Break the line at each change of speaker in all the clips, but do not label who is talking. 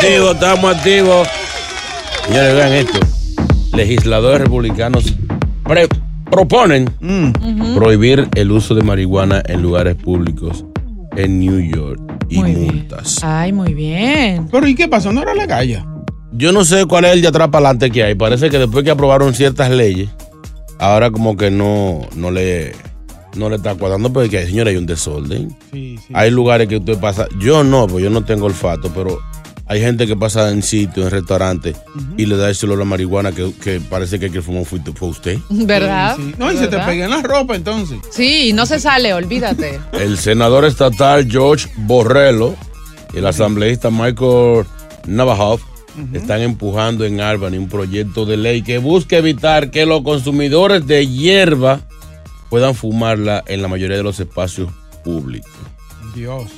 activos, estamos activos. Señores, vean esto. Legisladores republicanos pre- proponen prohibir el uso de marihuana en lugares públicos en New York y
Muy bien.
multas.
Ay, muy bien.
Pero ¿y qué pasó? ¿No era la calle?
Yo no sé cuál es el de atrás para adelante que hay. Parece que después que aprobaron ciertas leyes, ahora como que no, no le no le está cuadrando porque, señora, hay un desorden.
Sí, sí.
Hay lugares que usted pasa. Yo no, pues yo no tengo olfato, pero hay gente que pasa en sitios, en restaurantes, y le da ese olor a marihuana que, que parece que el que fumó fue, fue usted.
¿Verdad?
Sí, sí. No, y se te pega en la ropa entonces.
Sí, no se sale, olvídate.
El senador estatal George Borrello y el asambleísta Michael Navajo están empujando en Albany un proyecto de ley que busca evitar que los consumidores de hierba puedan fumarla en la mayoría de los espacios públicos.
Dios.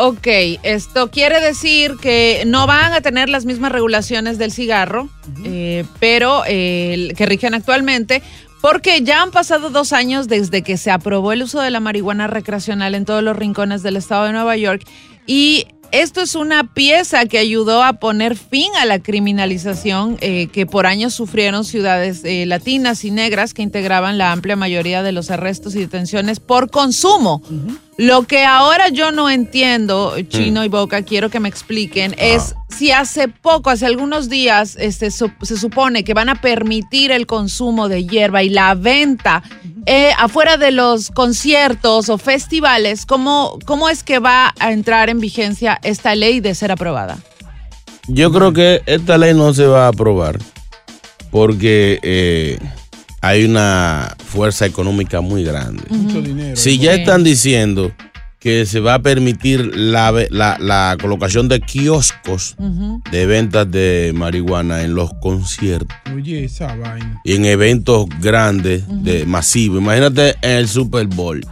Ok, esto quiere decir que no van a tener las mismas regulaciones del cigarro, eh, pero eh, que rigen actualmente, porque ya han pasado dos años desde que se aprobó el uso de la marihuana recreacional en todos los rincones del estado de Nueva York y esto es una pieza que ayudó a poner fin a la criminalización eh, que por años sufrieron ciudades eh, latinas y negras que integraban la amplia mayoría de los arrestos y detenciones por consumo. Lo que ahora yo no entiendo, Chino y Boca, quiero que me expliquen, es si hace poco, hace algunos días, este, su- se supone que van a permitir el consumo de hierba y la venta eh, afuera de los conciertos o festivales, ¿cómo, ¿cómo es que va a entrar en vigencia esta ley de ser aprobada?
Yo creo que esta ley no se va a aprobar porque eh, hay una fuerza económica muy grande.
Mucho dinero.
Si ya están diciendo que se va a permitir la, ve- la- la colocación de kioscos de ventas de marihuana en los conciertos
Oye, esa vaina.
y en eventos grandes, de masivos, imagínate en el Super Bowl.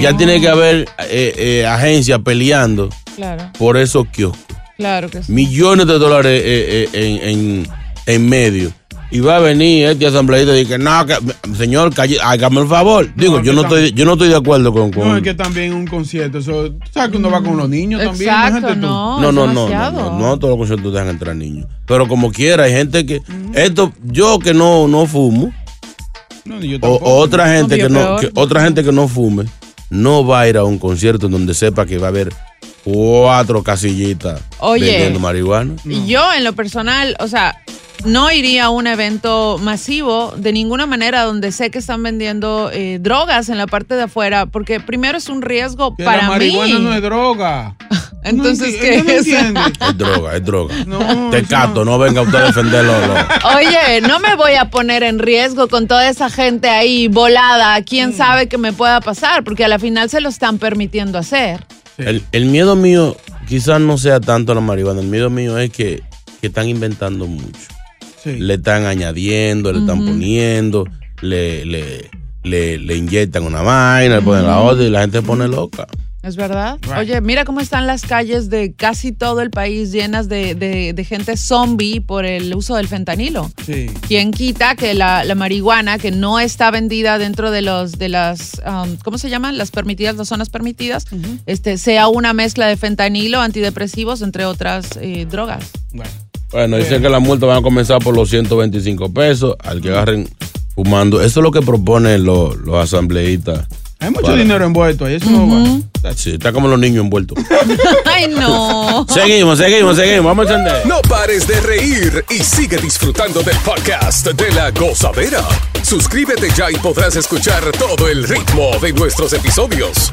Ya tiene que haber eh, eh, agencias peleando
Claro,
por esos kioscos.
claro que sí.
Millones de dólares eh, eh, en, en- en medio. Y va a venir este asambleísta y dice, no, que- señor, calle, hágame el favor. Digo,
No,
yo no estoy, yo no estoy de acuerdo con, con-
No, es que también un concierto, eso, ¿sabes que uno va con los niños también?
Exacto,
tú.
no.
No, no, no, no, no, no todos los conciertos dejan entrar niños. Pero como quiera, hay gente que, esto, yo que no, no fumo,
No, ni yo
o, otra gente
No,
que no, que otra gente que no fume, no va a ir a un concierto en donde sepa que va a haber cuatro casillitas
Oye.
vendiendo marihuana.
Y Yo, en lo personal, o sea, no iría a un evento masivo de ninguna manera donde sé que están vendiendo eh, drogas en la parte de afuera, porque primero es un riesgo
Que
para
la marihuana
mí.
no es droga.
Entonces, ¿qué
no
es?
Es droga, es droga.
No,
Te cato, no venga usted a defenderlo. no.
Oye, no me voy a poner en riesgo con toda esa gente ahí volada. ¿Quién
Mm.
sabe qué me pueda pasar? Porque a la final se lo están permitiendo hacer.
El, el miedo mío quizás no sea tanto la marihuana, el miedo mío es que, que están inventando mucho.
Sí.
Le están añadiendo, le están poniendo, le, le, le, le inyectan una vaina, le ponen la otra y la gente se pone loca.
¿Es verdad?
Right.
Oye, mira cómo están las calles de casi todo el país llenas de, de- de gente zombie por el uso del fentanilo.
Sí.
¿Quién quita que la, la marihuana que no está vendida dentro de los de las um, ¿cómo se llaman? Las permitidas, las zonas permitidas, este sea una mezcla de fentanilo, antidepresivos, entre otras eh, drogas.
Bueno.
Bueno, dicen que las multas van a comenzar por los 125 pesos al que agarren fumando. Eso es lo que proponen los, los asambleístas.
Hay mucho
Para-
dinero envuelto ahí, eso no va.
Sí, está como los niños envueltos.
Ay, no.
seguimos, seguimos, seguimos. Vamos a encender.
No pares de reír y sigue disfrutando del podcast de la gozadera. Suscríbete ya y podrás escuchar todo el ritmo de nuestros episodios.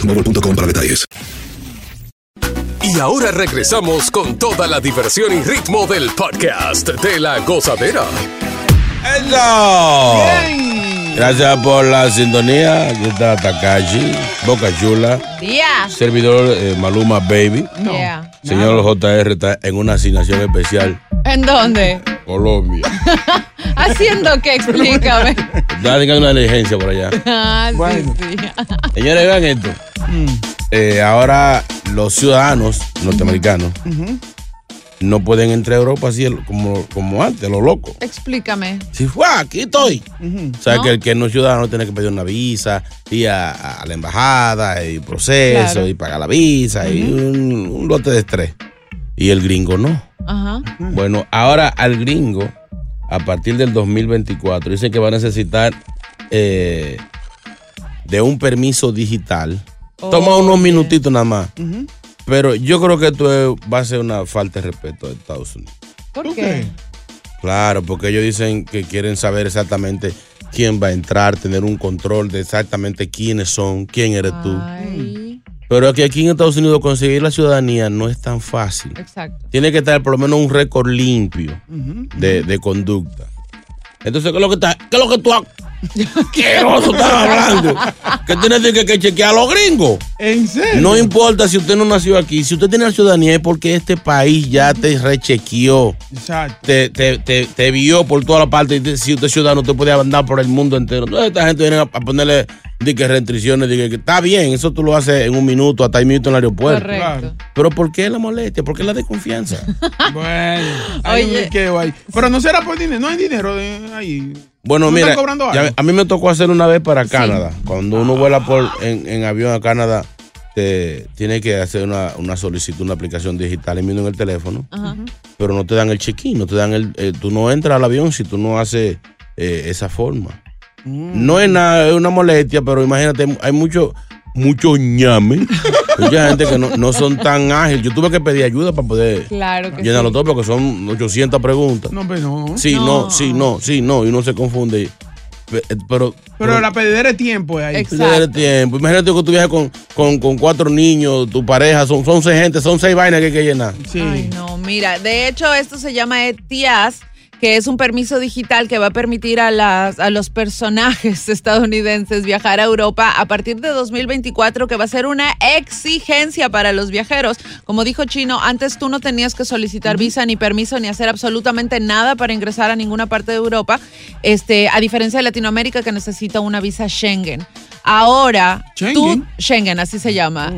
boostmobile.com para detalles.
Y ahora regresamos con toda la diversión y ritmo del podcast de la gozadera.
¡Eso! Gracias por la sintonía. Aquí está Takashi, Boca Chula, servidor eh, Maluma Baby.
No.
Yeah.
Señor JR está en una asignación especial,
¿En dónde?
Colombia.
Haciendo qué, explícame.
Teniendo una diligencia por allá.
Ah, sí,
Bueno.
sí.
Señores, vean esto. Eh, ahora los ciudadanos norteamericanos no pueden entrar a Europa así como, como antes, lo loco.
Explícame.
Si fue, aquí estoy. O sea,
¿No?
que el que no es ciudadano tiene que pedir una visa, ir a, a la embajada, y proceso,
Claro.
y pagar la visa, y un, un lote de estrés. Y el gringo no.
Ajá.
Bueno, ahora al gringo, a partir del 2024, dicen que va a necesitar eh, de un permiso digital. Toma unos
Oye.
minutitos nada más. Pero yo creo que esto es- va a ser una falta de respeto de Estados Unidos.
¿Por
¿Tú
qué?
qué?
Claro, porque ellos dicen que quieren saber exactamente quién va a entrar, tener un control de exactamente quiénes son, quién eres tú. Pero es que aquí en Estados Unidos conseguir la ciudadanía no es tan fácil.
exacto.
Tiene que estar por lo menos un récord limpio de, de conducta. Entonces, ¿qué es lo que está? ¿Qué es lo que tú ha- ¿Qué oso estás hablando? Que tienes que, que chequear a los gringos.
¿En serio?
No importa si usted no nació aquí, si usted tiene la ciudadanía es porque este país ya te rechequeó
Exacto.
te, te, te, te vio por toda la parte si usted es ciudadano usted puede andar por el mundo entero. Entonces esta gente viene a, a ponerle di que restricciones, di que, está bien, eso tú lo haces en un minuto, hasta ahí minuto en el aeropuerto.
Correcto.
Pero ¿por qué la molestia? ¿Por qué la desconfianza?
Bueno, hay un
Oye.
liqueo ahí. Pero no será por dinero, no hay dinero de ahí.
Bueno,
¿No
mira, ya- a mí me tocó hacer una vez para Canadá. Cuando uno vuela por en, en avión a Canadá, te tiene que hacer una, una solicitud, una aplicación digital y mismo en el teléfono.
Ajá.
Pero no te dan el check-in, no te dan el. eh, tú no entras al avión si tú no haces eh, esa forma.
Mm.
No es nada, es una molestia, pero imagínate, hay mucho, mucho ñame, mucha gente que no, no son tan ágiles. Yo tuve que pedir ayuda para poder
Claro que
llenarlo
sí.
todo porque son 800 preguntas.
No, pero no.
Sí, no.
No.
sí, no, sí, no, y uno se confunde. Eh, Pero,
Pero la pedidera de tiempo es ahí.
Exacto.
Tiempo. Imagínate que tú viajas con, con, con cuatro niños, tu pareja, son, son seis gente, son seis vainas que hay que llenar.
Sí.
Ay, no, mira, de hecho esto se llama ETIAS, que es un permiso digital que va a permitir a, las, a los personajes estadounidenses viajar a Europa a partir de 2024, que va a ser una exigencia para los viajeros. Como dijo Chino, antes tú no tenías que solicitar visa ni permiso ni hacer absolutamente nada para ingresar a ninguna parte de Europa, este, a diferencia de Latinoamérica que necesita una visa Schengen. Ahora, tú, Schengen, así se llama.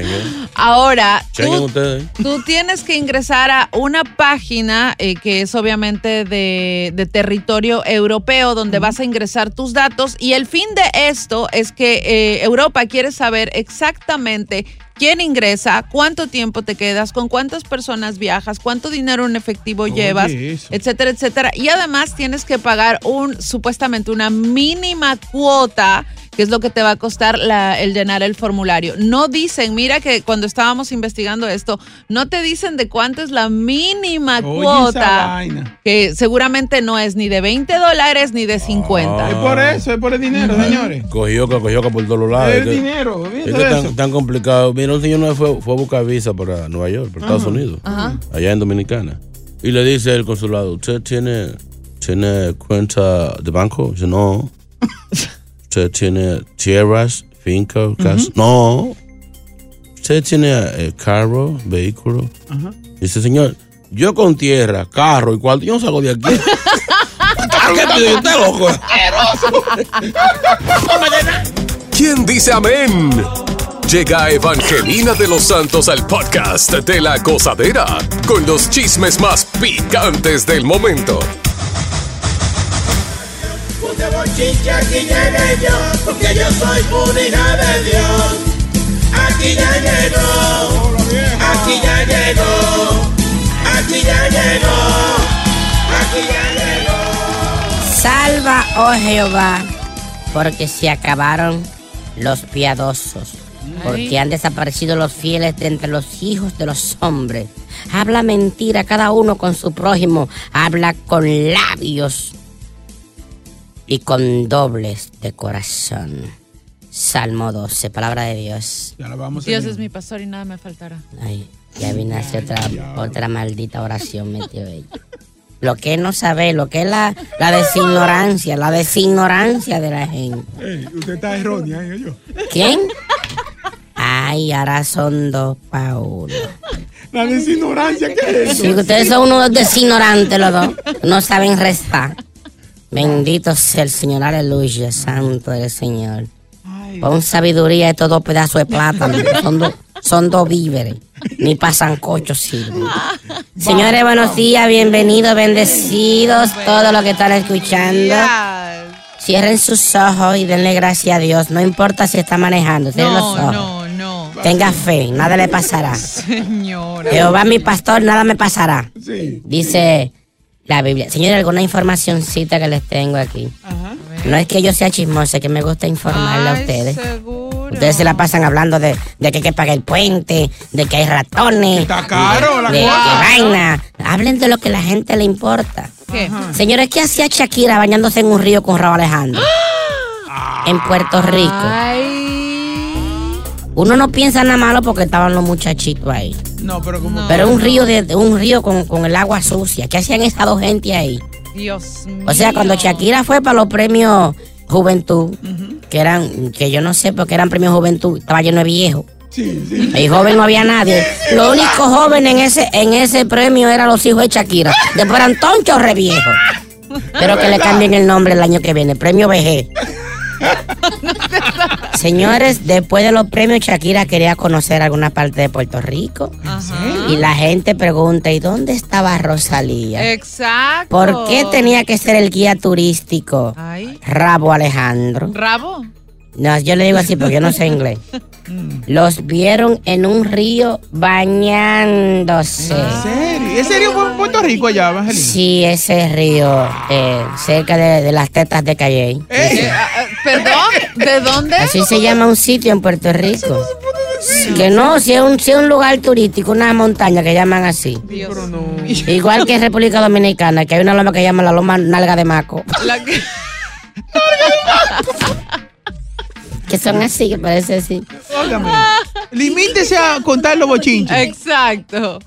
Ahora,
Schengen
tú,
ustedes.
tú tienes que ingresar a una página eh, que es obviamente de, de territorio europeo donde vas a ingresar tus datos y el fin de esto es que eh, Europa quiere saber exactamente quién ingresa, cuánto tiempo te quedas, con cuántas personas viajas, cuánto dinero en efectivo llevas,
eso.
etcétera, etcétera. Y además tienes que pagar un supuestamente una mínima cuota que es lo que te va a costar la- el llenar el formulario. No dicen, mira que cuando estábamos investigando esto, no te dicen de cuánto es la mínima
Oye,
cuota, que seguramente no es ni de 20 dólares ni de 50.
Es por eso, es por el dinero, señores.
Cogió que cogió que por todos lados.
Es
Es que-
dinero,
Es que
de
tan,
eso.
tan complicado. Mira, un señor no fue, fue a buscar visa para Nueva York, para Estados. Unidos,
Ajá.
allá en Dominicana. Y le dice el consulado, ¿usted tiene, tiene cuenta de banco? Dice, no. ¿Usted tiene tierras, fincas, casa? No. ¿Usted tiene eh, carro, vehículo?
Ajá.
Dice, señor, yo con tierra, carro y cuarto, yo no salgo de aquí. ¿A qué pido? ¿Usted loco?
¿Quién dice amén? Llega Evangelina de los Santos al podcast de la gozadera con los chismes más picantes del momento.
Aquí llegué yo, porque yo soy una hija de Dios. Aquí ya llegó, aquí ya llegó, aquí ya llegó, aquí ya llegó.
Salva, oh Jehová, porque se acabaron los piadosos, porque han desaparecido los fieles de entre los hijos de los hombres. Habla mentira cada uno con su prójimo, habla con labios y con dobles de corazón. Salmo 12, palabra de Dios.
Ya vamos
Dios es mi pastor y nada me faltará.
Ay, ya vine a hacer otra, otra maldita oración, metió ella. Lo que no sabe, lo que es la, la designorancia, la designorancia de la gente.
Usted está errónea, ¿eh? yo.
¿Quién? Ay, ahora son dos pa' uno.
La designorancia, ¿qué es eso?
Sí, ustedes son unos designorantes los dos. No saben restar. Bendito sea el Señor, aleluya, santo el Señor. Pon sabiduría estos dos pedazos de plátano. Son, dos- son dos víveres. Ni pa' sancocho sirven. Señores, buenos días, bienvenidos, bendecidos, todos los que están escuchando. Cierren sus ojos y denle gracias a Dios. No importa si está manejando, cierren los ojos.
no.
Tenga fe, nada le pasará.
Señora.
Jehová mi pastor, nada me pasará.
Sí.
Dice la Biblia. Señores, alguna informacioncita que les tengo aquí. No es que yo sea chismosa, es que me gusta informarle a ustedes.
seguro.
Ustedes se la pasan hablando de, de que hay que pagar el puente, de que hay ratones.
Está caro
de,
la
de que vaina. Hablen de lo que a la gente le importa.
¿Qué?
Señores, ¿qué hacía Shakira bañándose en un río con Raúl Alejandro? En Puerto Rico. Uno no piensa nada malo porque estaban los muchachitos ahí.
No, pero como.
Pero un río de, un río con, con el agua sucia. ¿Qué hacían esas dos gente ahí?
Dios mío.
O sea, cuando Shakira fue para los premios Juventud, que eran, que yo no sé, porque eran premios Juventud, estaba lleno de viejos.
Sí, sí.
Y joven no había nadie. Los únicos jóvenes en ese, en ese premio eran los hijos de Shakira. Después eran tonchos re viejos. Pero que le cambien el nombre el año que viene, premio VG. Señores, después de los premios, Shakira quería conocer alguna parte de Puerto Rico. Y la gente pregunta, ¿y dónde estaba Rosalía?
Exacto.
¿Por qué tenía que ser el guía turístico
Ay.
Rabo Alejandro?
¿Rabo?
No, yo le digo así porque yo no sé inglés. Los vieron en un río bañándose.
¿En serio? ¿En serio fue en Puerto Rico allá, Evangelina?
Sí, ese río, eh, cerca de, de las tetas de Calle.
Eh, ah, ah, Perdón, ¿de dónde?
Así se llama un sitio en Puerto Rico. Que no, si es un, si es un lugar turístico, una montaña que llaman así.
Dios
Igual que en República Dominicana, que hay una loma que llama la loma nalga de maco.
La que-
Que son así, que parece así.
Óigame. Limítese a contar los bochinches.
Exacto.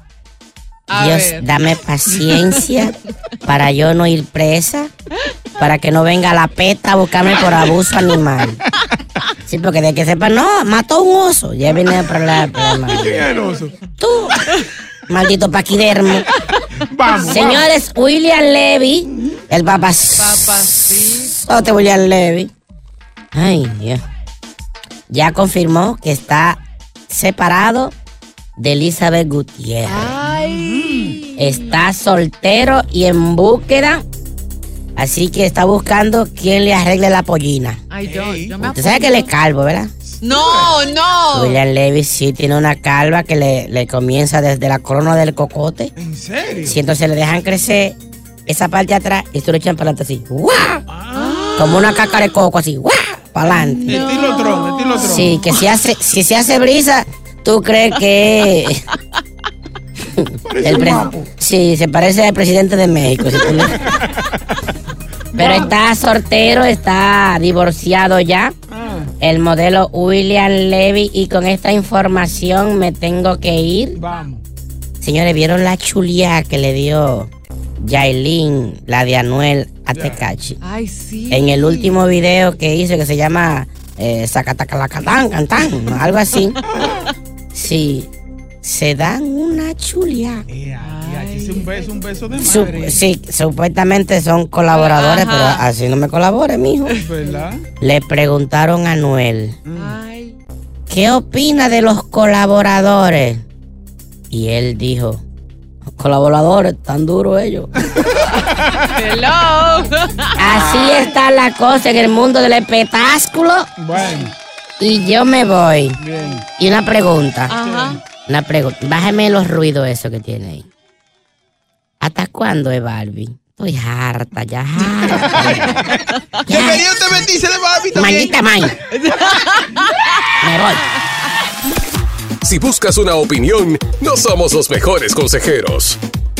A
Dios,
ver.
dame paciencia para yo no ir presa, para que no venga la peta a buscarme por abuso animal. Sí, porque de que sepa, no, mató un oso. Ya viene el problema.
¿Quién es el oso?
Tú, maldito paquidermo.
Vamos.
Señores, William Levy, el papazote William Levy. Ay, Dios. Ya confirmó que está separado de Elizabeth Gutiérrez. Está soltero y en búsqueda. Así que está buscando quien le arregle la pollina.
Ay, yo, yo me
Usted sabe que él es calvo, ¿verdad?
No, no.
William Levy sí tiene una calva que le, le comienza desde la corona del cocote.
¿En serio?
Si entonces le dejan crecer esa parte de atrás y tú lo echan para adelante así. ¡guau! Como una caca de coco así. ¡guau! Para adelante.
Estilo Tron,
Sí, que si hace, si se hace brisa, tú crees que. el pre- sí, se parece al presidente de México. Pero está soltero, está divorciado ya. El modelo William Levy. Y con esta información me tengo que ir.
Vamos.
Señores, ¿vieron la chulía que le dio Yailin, la de Anuel a Tecachi?
Ay, sí.
En el último video que hizo que se llama eh, Zacatacalacatán, cantán, algo así. Sí, se dan una chulía.
Es un beso, un beso de madre.
sí, supuestamente son colaboradores,
Ajá.
pero así no me colabore, mijo.
¿Verdad?
Le preguntaron a Anuel, ¿qué opina de los colaboradores? Y él dijo, colaboradores, tan duros ellos.
Hello.
Así está la cosa en el mundo del espectáculo.
Bueno.
Y yo me voy.
Bien.
Y una pregunta.
Ajá.
Una pregunta. Bájeme los ruidos eso que tiene ahí. ¿Hasta cuándo es Barbie? Estoy harta, ya harta.
Usted vestirse de Barbie también.
Maldita may. Me voy.
Si buscas una opinión, no somos los mejores consejeros.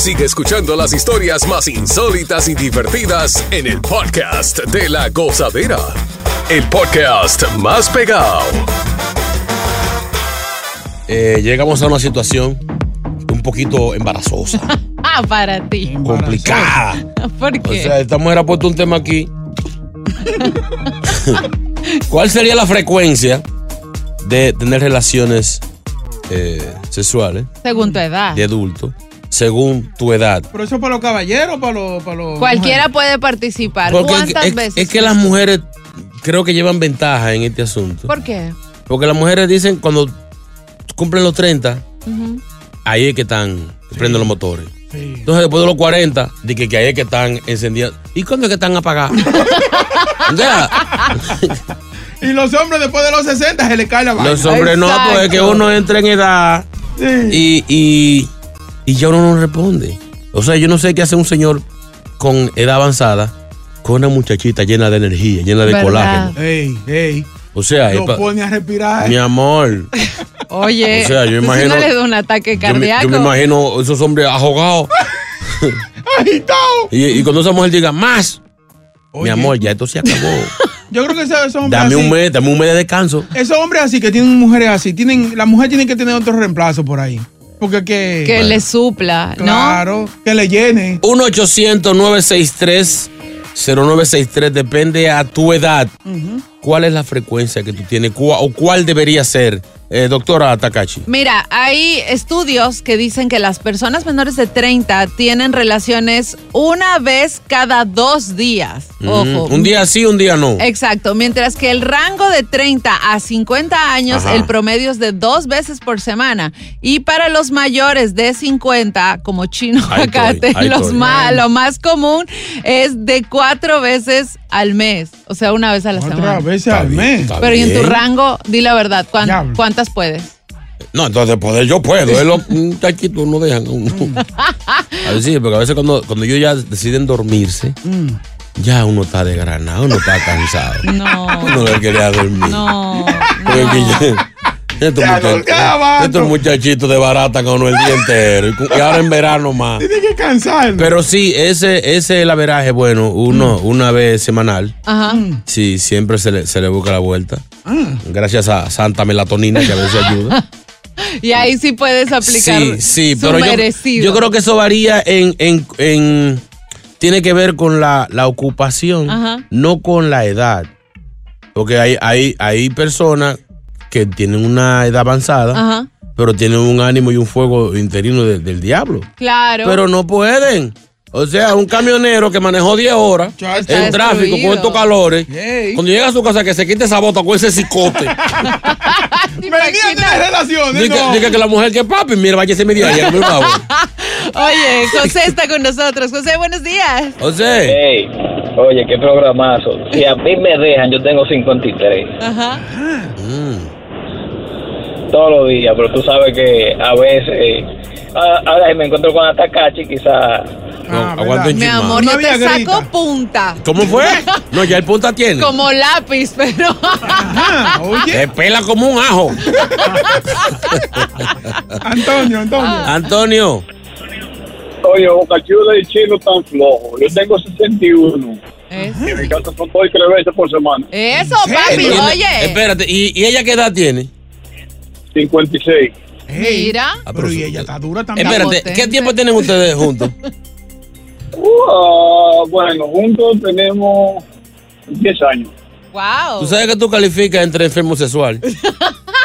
Sigue escuchando las historias más insólitas y divertidas en el podcast de la gozadera. El podcast más pegado.
Eh, llegamos a una situación un poquito embarazosa,
Ah, para ti.
complicada.
¿Por
O
qué?
sea, esta mujer ha puesto un tema aquí. ¿Cuál sería la frecuencia de tener relaciones eh, sexuales
Según tu edad.
de adulto según tu edad?
Pero eso para los caballeros, para los. Para los
Cualquiera puede participar.
Porque
¿Cuántas
es,
veces?
es que las mujeres creo que llevan ventaja en este asunto.
¿Por qué?
Porque las mujeres dicen cuando cumplen los 30,
Ujú.
ahí es que están prenden los motores. Entonces después de los 40, de que, que ahí es que están encendidas. ¿Y cuándo es que están apagadas? O sea,
Y los hombres después de los 60 se le cae la vaina.
los hombres no, pues es que uno entra en edad y, y, y ya uno no responde. O sea, yo no sé qué hace un señor con edad avanzada con una muchachita llena de energía, llena de
¿Verdad?
colágeno.
Ey, ey.
O sea,
Lo
pa-
pone a respirar.
mi amor.
Oye,
O sea, yo
si
imagino-
no le da un ataque
Yo me,
cardíaco.
yo me imagino esos hombres ahogados. y, y cuando esa mujer diga más, mi amor, ya esto se acabó.
Yo creo que esos, esos hombres
Dame
así,
un mes, dame un mes de descanso.
esos hombres así que tienen mujeres así, tienen, la mujer tiene que tener otro reemplazo por ahí. Porque que.
Que le supla, ¿no?
Claro, que le llene.
1-800-963 0963, depende a tu edad. ¿Cuál es la frecuencia que tú tienes? ¿Cuál- ¿O cuál debería ser? Eh, doctora Takachi.
Mira, hay estudios que dicen que las personas menores de 30 tienen relaciones una vez cada dos días. Ojo.
Mm, Un día sí, un día no.
Exacto, mientras que el rango de 30 a 50 años,
Ajá.
el promedio es de dos veces por semana. Y para los mayores de 50, como chino
Ahí estoy,
acate,
ahí
los
estoy.
más, lo más común es de cuatro veces al mes. O sea, una vez a la semana.
Otra vez al mes.
está
Pero y en tu rango, di la verdad, ¿cuán- ¿cuántas puedes?
No, entonces poder yo puedo. Es los muchachitos no dejan. a sí, porque a veces cuando, cuando ellos ya deciden dormirse, ya uno está desgranado, uno está cansado.
No.
Uno le quería dormir.
No.
Porque que ya- estos, muchach- estos muchachitos de barata con uno el día entero. Y, ahora en verano más.
Tiene que cansar.
Pero sí, ese, ese el averaje bueno, uno,
Mm.
una vez semanal.
Ajá.
Sí, siempre se le, se le busca la vuelta. Gracias a Santa Melatonina que a veces ayuda.
Y ahí sí puedes aplicar
Sí, sí,
su
pero yo, yo creo que eso varía en, en, en- tiene que ver con la, la ocupación,
Ajá.
no con la edad. Porque hay, hay, hay personas que tienen una edad avanzada,
Ajá.
pero tienen un ánimo y un fuego interino de- del diablo.
Claro.
Pero no pueden. O sea, un camionero que manejó 10 horas
está
en tráfico con estos calores, cuando llega a su casa que se quite esa bota con ese cicote.
Venían de las relaciones.
Diga,
no.
que la mujer que papi, mira, váyase mi día, por favor.
Oye, José está con nosotros. José, buenos días.
José.
Oye, qué programazo. Si a mí me dejan, yo tengo 53
Ajá.
todos los días, pero tú sabes que a veces, a- ahora si me encuentro con Atakachi, quizá...
aguanta un
Mi amor, yo te saco punta.
¿Cómo fue? No, ya el punta tiene.
Como lápiz, pero.
Se pela como un ajo.
Antonio, Antonio.
Antonio.
Oye, Bocachuda y Chino tan flojo. Yo tengo 61. En mi casa son dos y tres veces por semana.
Eso, papi, oye.
Espérate, ¿y, y ella qué edad tiene?
56.
Mira.
Pero y ella está dura también.
Espérate, ¿qué tiempo tienen ustedes juntos?
Uh, bueno, juntos tenemos 10 años.
Wow.
Tú sabes que tú calificas entre enfermo sexual.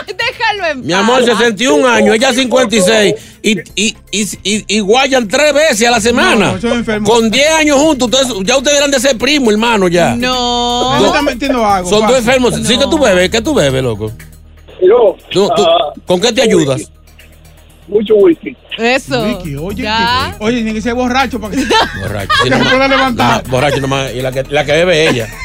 Déjalo en
Mi amor, 61 años, ella 56. Y, y, y, y, y guayan tres veces a la semana.
No, son enfermos.
Con 10 años juntos, ustedes- ya ustedes eran de ser primo, hermano, ya.
No.
Él está metiendo algo.
Son dos enfermos. Sí, que tú bebes? ¿Qué tú bebes, loco?
Yo.
Tú- tú-
ah,
¿Con qué te ayudas?
Mucho whisky.
Eso.
Oye,
Ya.
oye, tiene que ser borracho para que
Borracho. Sí,
se
nomás-
pueda levantar.
no, borracho nomás. Y la que, la que bebe ella.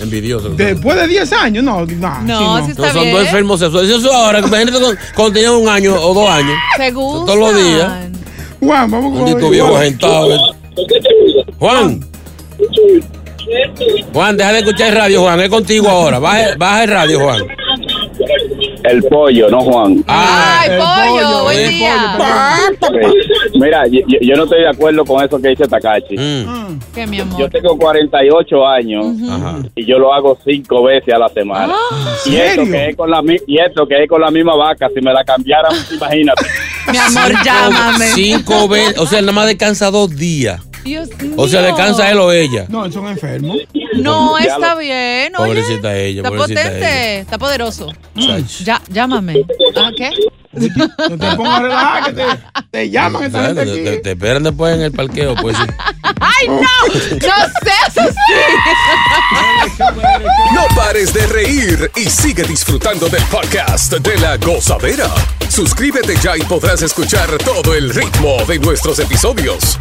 Envidioso.
Después de 10 años, no. No,
No,
sí,
No,
está
son
bien.
dos enfermos sexuales. Eso ahora, imagínate cuando, tenían un año o dos años.
Se gusta.
Todos los días.
Juan, vamos con
viejo
Juan.
agentado. Juan. Juan, deja de escuchar el radio, Juan. Es contigo ahora. Baja, baja el radio, Juan.
El pollo, no Juan.
Ay, pollo, buen
eh,
día.
Mira, yo, yo- yo no estoy de acuerdo con eso que dice Takachi.
Mm.
¿Qué, mi
Yo
amor?
tengo 48 años
Ajá.
y yo lo hago cinco veces a la semana.
Ah,
y, esto
serio?
que es con la, mi- y esto que es con la misma vaca, si me la cambiaran, imagínate.
Mi amor, llámame.
Cinco veces. O sea, nada más descansa dos días.
Dios
O sea,
mío.
descansa él o ella.
No, son enfermos.
No, está
lo-
bien. Oye,
Pobrecita ella,
está
pobrecita
potente, está poderoso. Ya, llámame. ¿Ah, qué?
No te pongas a relajar, que te, te llaman gente
Te, te-
aquí.
te esperan después en el parqueo. Pues, sí.
¡Ay, no! ¡No seas así!
No pares de reír y sigue disfrutando del podcast de la gozadera. Suscríbete ya y podrás escuchar todo el ritmo de nuestros episodios.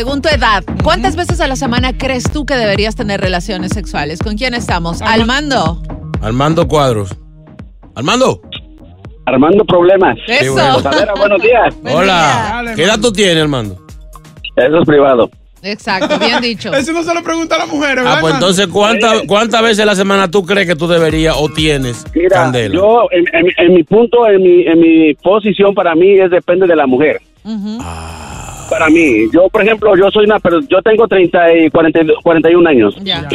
Según tu edad, ¿cuántas veces a la semana crees tú que deberías tener relaciones sexuales? ¿Con quién estamos? ¿Almando?
Armando Cuadros. Armando.
Armando problemas.
Eso.
bueno.
Buenos días.
Hola.
Dale,
¿Qué edad tú tienes, Armando?
Eso es privado.
Exacto, bien dicho.
Eso no se lo pregunta a las mujeres, ¿verdad?
Ah, pues entonces, ¿cuántas cuántas veces a la semana tú crees que tú deberías o tienes
Mira,
candela?
yo, en, en mi- en mi punto, en mi, en mi posición, para mí es depende de la mujer.
Ujú.
Para mí, yo, por ejemplo, yo soy una, pero yo tengo 30 y 40 y 41 años.
Ya.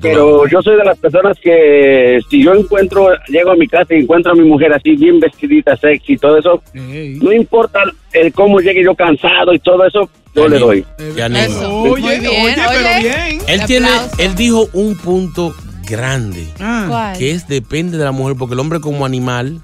Pero yo soy de las personas que si yo encuentro, llego a mi casa y encuentro a mi mujer así bien vestidita, sexy y todo eso, no importa el cómo llegue yo cansado y todo eso, yo le doy.
Qué animo.
Oye, oye, pero bien.
Él tiene, él dijo un punto grande.
Ah.
¿Cuál?
Que es depende de la mujer, porque el hombre como animal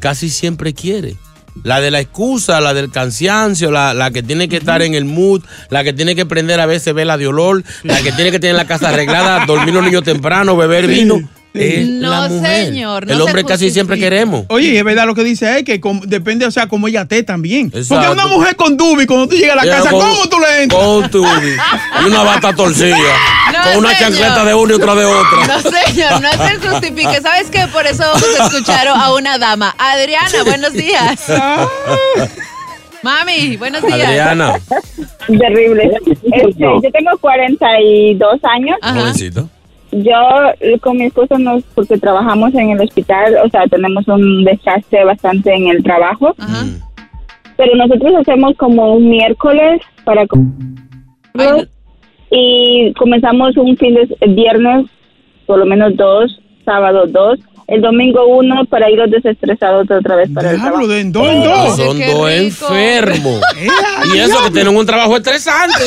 casi siempre quiere. La de la excusa, la del cansancio, la, la que tiene que estar en el mood, la que tiene que prender a veces vela de olor, la que tiene que tener la casa arreglada, dormir los niños temprano, beber vino. Es
No,
la mujer.
señor, no
el
se
hombre casi siempre queremos.
Oye, es verdad lo que dice él, que com- depende, o sea, como ella esté también.
Exacto.
Porque una mujer con dubi, cuando tú llegas a la
Llega
casa,
con-
¿cómo tú le entras?
Con tu y una bata torcida,
No,
con una
señor.
chancleta de una y otra de otra.
No, señor, no se justifique. ¿Sabes qué? Por eso vamos a escuchar a una dama. Adriana, buenos días. Mami, buenos días.
Adriana.
Terrible. Este, yo tengo 42 años.
Jovencito.
Yo eh, con mi esposo nos, porque trabajamos en el hospital, o sea, tenemos un desastre bastante en el trabajo. Pero nosotros hacemos como un miércoles para y comenzamos un fin de el viernes, por lo menos dos, sábado dos, el domingo uno para irnos desestresados otra vez para el trabajo.
de en dos en dos.
Son dos enfermos. y eso que tienen un trabajo estresante.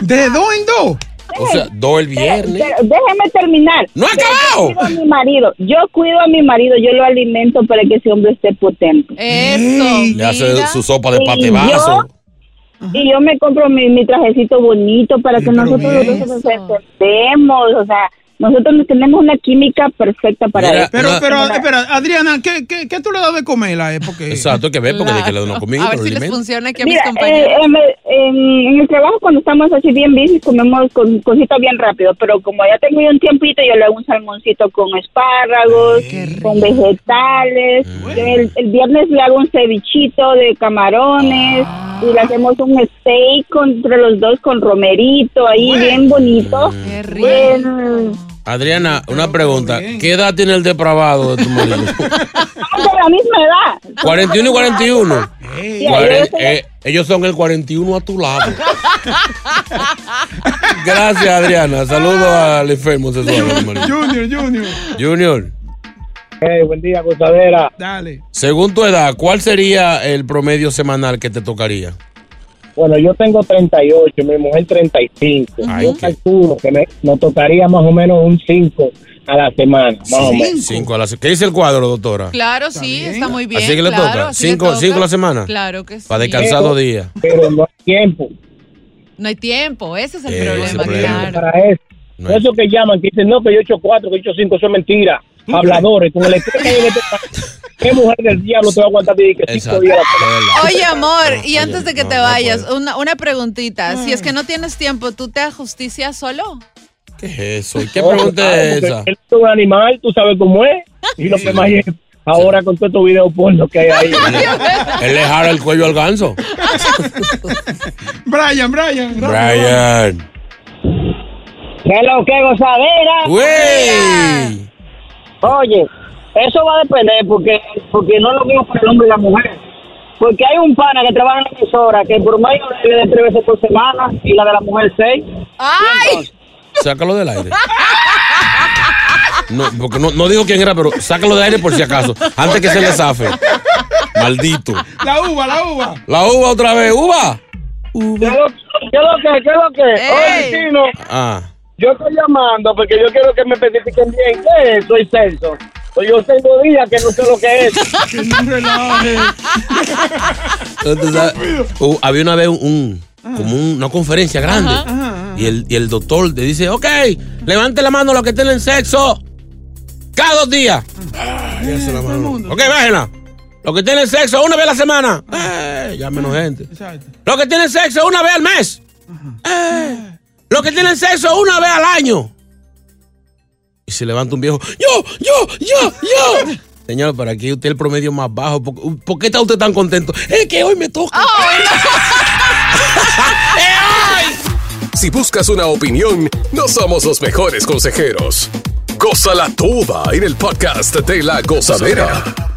De dos en dos.
O sea, dos el viernes.
Pero déjeme terminar.
¡No ha
Yo
acabado!
cuido a mi marido. Yo cuido a mi marido. Yo lo alimento para que ese hombre esté potente.
Eso.
Le hace su sopa de pate
yo-
vaso.
Y yo me compro mi, mi trajecito bonito para que nosotros los dos nos entendemos. O sea, nosotros tenemos una química perfecta para
Mira,
eso.
Pero, pero, espera, Adriana, ¿qué, qué, qué tú le das de comer a él? Porque...
Exacto, hay que ver porque de que le dan una comida.
A ver si les funciona aquí a mis
Mira,
compañeros.
eh, en, en- en el trabajo cuando estamos así bien busy comemos con cositas bien rápido, pero como ya tengo yo un tiempito, yo le hago un salmoncito con espárragos, con vegetales. El, el viernes le hago un cevichito de camarones y le hacemos un steak entre los dos con romerito ahí bien bonito. Bien-
Adriana, una pregunta. ¿Qué edad tiene el depravado de tu marido?
de la misma edad.
41 y 41.
Sí,
Cuaren-
yo soy-
eh, ellos son el 41 a tu lado. Gracias, Adriana. Saludos al enfermo sexual. de tu marido.
Junior, Junior.
Junior,
Hey, buen día, gozadera.
Dale.
según tu edad, ¿cuál sería el promedio semanal que te tocaría?
Bueno, yo tengo 38, mi mujer 35. yo calculo que me, nos tocaría más o menos un 5 a la semana, más o menos.
Cinco a la ¿Qué dice el cuadro, doctora?
Claro, sí, está muy bien.
Así que le
claro,
toca.
así le
Cinco,
toca.
cinco a la semana.
Claro que sí.
Para descansar dos días.
Pero no hay tiempo
No hay tiempo, ese es el problema,
es el problema.
claro.
para eso. Eso que llaman, que dicen, no, que yo he hecho 4, que yo he hecho 5, eso es mentira. Habladores, con el estrés que hay en este país. ¿Qué mujer del diablo te va a aguantar de que 5 días a la?
Oye, amor, y antes de que te vayas, una, una preguntita. Si es que no tienes tiempo, ¿tú te ajusticias solo?
¿Qué es eso? ¿Y ¿Qué
No,
pregunta es esa?
Él es un animal, tú sabes cómo es. Y lo que más es ahora con todos estos videos porno que hay ahí.
Él le jala el cuello al ganso.
Brian, Brian.
Brian.
¿Qué lo que gozadera?
Güey.
Oye, eso va a depender porque, porque no es lo mismo para el hombre y la mujer. Porque hay un pana que trabaja en la emisora que por medio le de tres veces por semana y la de la mujer seis.
¡Ay!
Sácalo del aire. No, porque no, no digo quién era, pero sácalo del aire por si acaso. Antes que se le zafe. Maldito.
La uva, la uva.
La uva otra vez. ¡Uva!
¿Qué es lo qué es lo que? ¿Qué es lo que? Oye, Tino,
Ah.
Yo estoy llamando porque yo quiero que me especifiquen bien qué es soy censo. Pues yo tengo días que no sé lo que es.
Que no relaje.
Entonces, ¿sabes? Uh, había una vez un, como un- una conferencia grande. Y, el, y el doctor le dice, ok, levante la mano los que tienen sexo cada dos días. Y la mano. Ok, bájenla. Los que tienen sexo una vez a la semana. Eh, ya menos gente. Los que tienen sexo una vez al mes. Eh, los que tienen sexo una vez al año. Y se levanta un viejo. Yo, yo, yo, yo. Señor, para aquí usted es el promedio más bajo. ¿Por, por qué está usted tan contento? Es que hoy me toca.
Si buscas una opinión, no somos los mejores consejeros. Gózala toda en el podcast de la gozadera.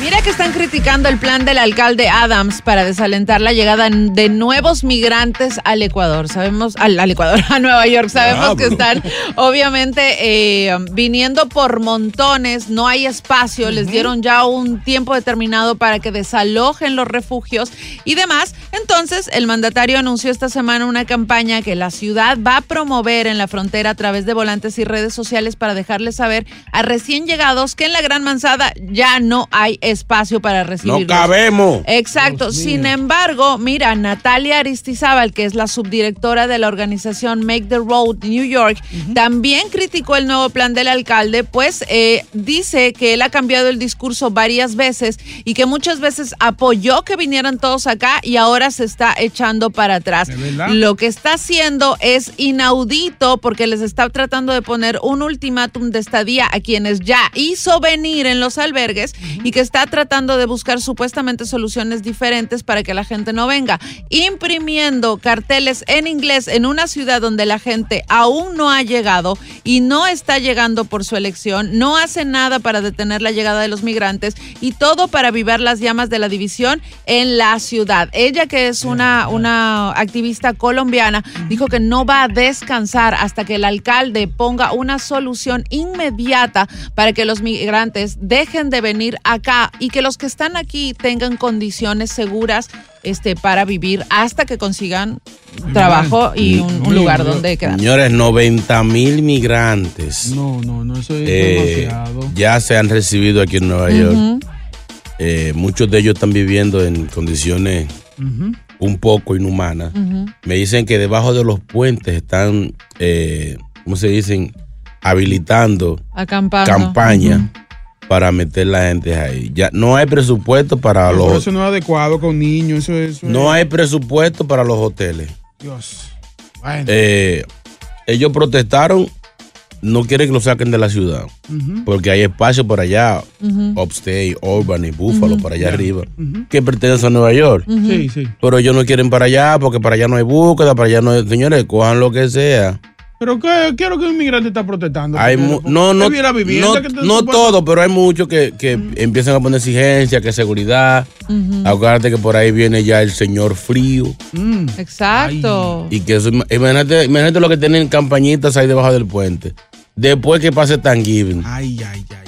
Mira que están criticando el plan del alcalde Adams para desalentar la llegada de nuevos migrantes al Ecuador. Sabemos, al, al Ecuador, a Nueva York. Sabemos que están obviamente eh, viniendo por montones, no hay espacio, les dieron ya un tiempo determinado para que desalojen los refugios y demás. Entonces, el mandatario anunció esta semana una campaña que la ciudad va a promover en la frontera a través de volantes y redes sociales para dejarles saber a recién llegados que en la Gran Manzada ya no hay espacio para recibirlos.
No cabemos.
Exacto. Sin embargo, mira, Natalia Aristizábal, que es la subdirectora de la organización Make the Road New York, también criticó el nuevo plan del alcalde, pues eh, dice que él ha cambiado el discurso varias veces y que muchas veces apoyó que vinieran todos acá y ahora se está echando para atrás. Lo que está haciendo es inaudito porque les está tratando de poner un ultimátum de estadía a quienes ya hizo venir en los albergues y que está tratando de buscar supuestamente soluciones diferentes para que la gente no venga, imprimiendo carteles en inglés en una ciudad donde la gente aún no ha llegado y no está llegando por su elección, no hace nada para detener la llegada de los migrantes y todo para avivar las llamas de la división en la ciudad. Ella que es una, una activista colombiana dijo que no va a descansar hasta que el alcalde ponga una solución inmediata para que los migrantes dejen de venir acá y que los que están aquí tengan condiciones seguras este, para vivir hasta que consigan trabajo y un, un lugar donde quedar.
Señores, 90 mil migrantes.
No, no, no, eso es
eh,
demasiado.
ya se han recibido aquí en Nueva York. Eh, muchos de ellos están viviendo en condiciones un poco inhumanas. Me dicen que debajo de los puentes están, eh, ¿cómo se dicen? Habilitando
Acampando.
campaña para meter la gente ahí. Ya no hay presupuesto para
Pero
los
eso no es adecuado con niños, eso, eso
no
es-
hay presupuesto para los hoteles.
Dios. Bueno.
Eh, ellos protestaron, no quieren que lo saquen de la ciudad, porque hay espacio por allá,
Ujú.
Upstate, Urban y Buffalo, por allá
Ya.
arriba, que pertenecen a Nueva York.
Sí, sí.
Pero ellos no quieren para allá, porque para allá no hay búsqueda, para allá no hay... Señores, cojan lo que sea.
Pero ¿qué, qué es lo que un inmigrante está protestando?
Hay no, no,
¿Qué viene la vivienda
no, todo, pero hay muchos que, que empiezan a poner exigencias, que seguridad. Acuérdate que por ahí viene ya el señor frío.
Mm.
Exacto.
Y que eso, imagínate, imagínate lo que tienen campañitas ahí debajo del puente. Después que pase Thanksgiving,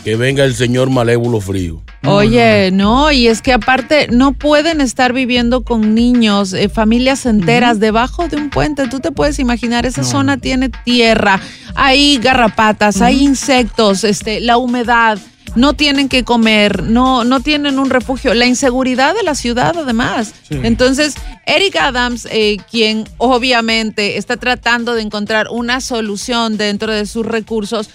que venga el señor malévolo frío.
Oye, no, y es que aparte no pueden estar viviendo con niños, eh, familias enteras debajo de un puente. Tú te puedes imaginar, esa zona tiene tierra, hay garrapatas, hay insectos, este, la humedad. No tienen que comer, no, no tienen un refugio, la inseguridad de la ciudad además.
Sí.
Entonces, Eric Adams, eh, quien obviamente está tratando de encontrar una solución dentro de sus recursos,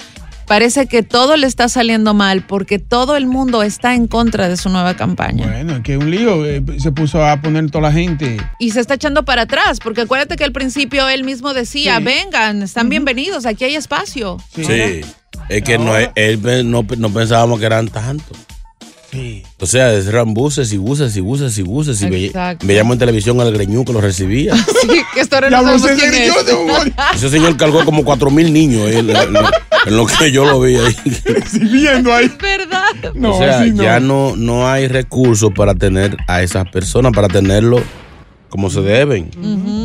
parece que todo le está saliendo mal porque todo el mundo está en contra de su nueva campaña.
Bueno, es que un lío. eh, se puso a poner toda la gente.
Y se está echando para atrás, porque acuérdate que al principio él mismo decía,
Sí.
vengan, están bienvenidos, aquí hay espacio.
Sí. Es que no, él no, no pensábamos que eran tantos. O sea, eran buses y buses y buses y buses. Y
Exacto.
veíamos en televisión al greñú que lo recibía.
Sí, que esto
Ya
no es.
un-
Ese señor cargó como cuatro mil niños eh, en, lo que yo lo vi ahí.
viendo ahí.
¿Verdad?
No,
o sea,
no.
ya no, no hay recursos para tener a esas personas, para tenerlo como se deben.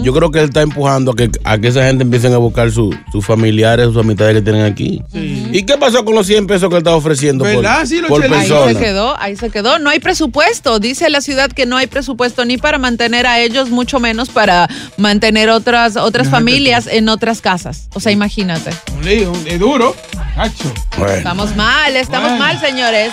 Yo creo que él está empujando a que, a que esa gente empiecen a buscar su- sus familiares, sus amistades que tienen aquí. ¿Y qué pasó con los 100 pesos que él estaba ofreciendo por,
¿Verdad? Sí,
por
chelitos.
Ahí
persona?
se quedó, ahí se quedó. No hay presupuesto. Dice la ciudad que no hay presupuesto ni para mantener a ellos, mucho menos para mantener otras, otras familias en otras casas. O sea, imagínate.
Un lío, es duro. Cacho.
Estamos mal, estamos
Bueno.
mal, señores.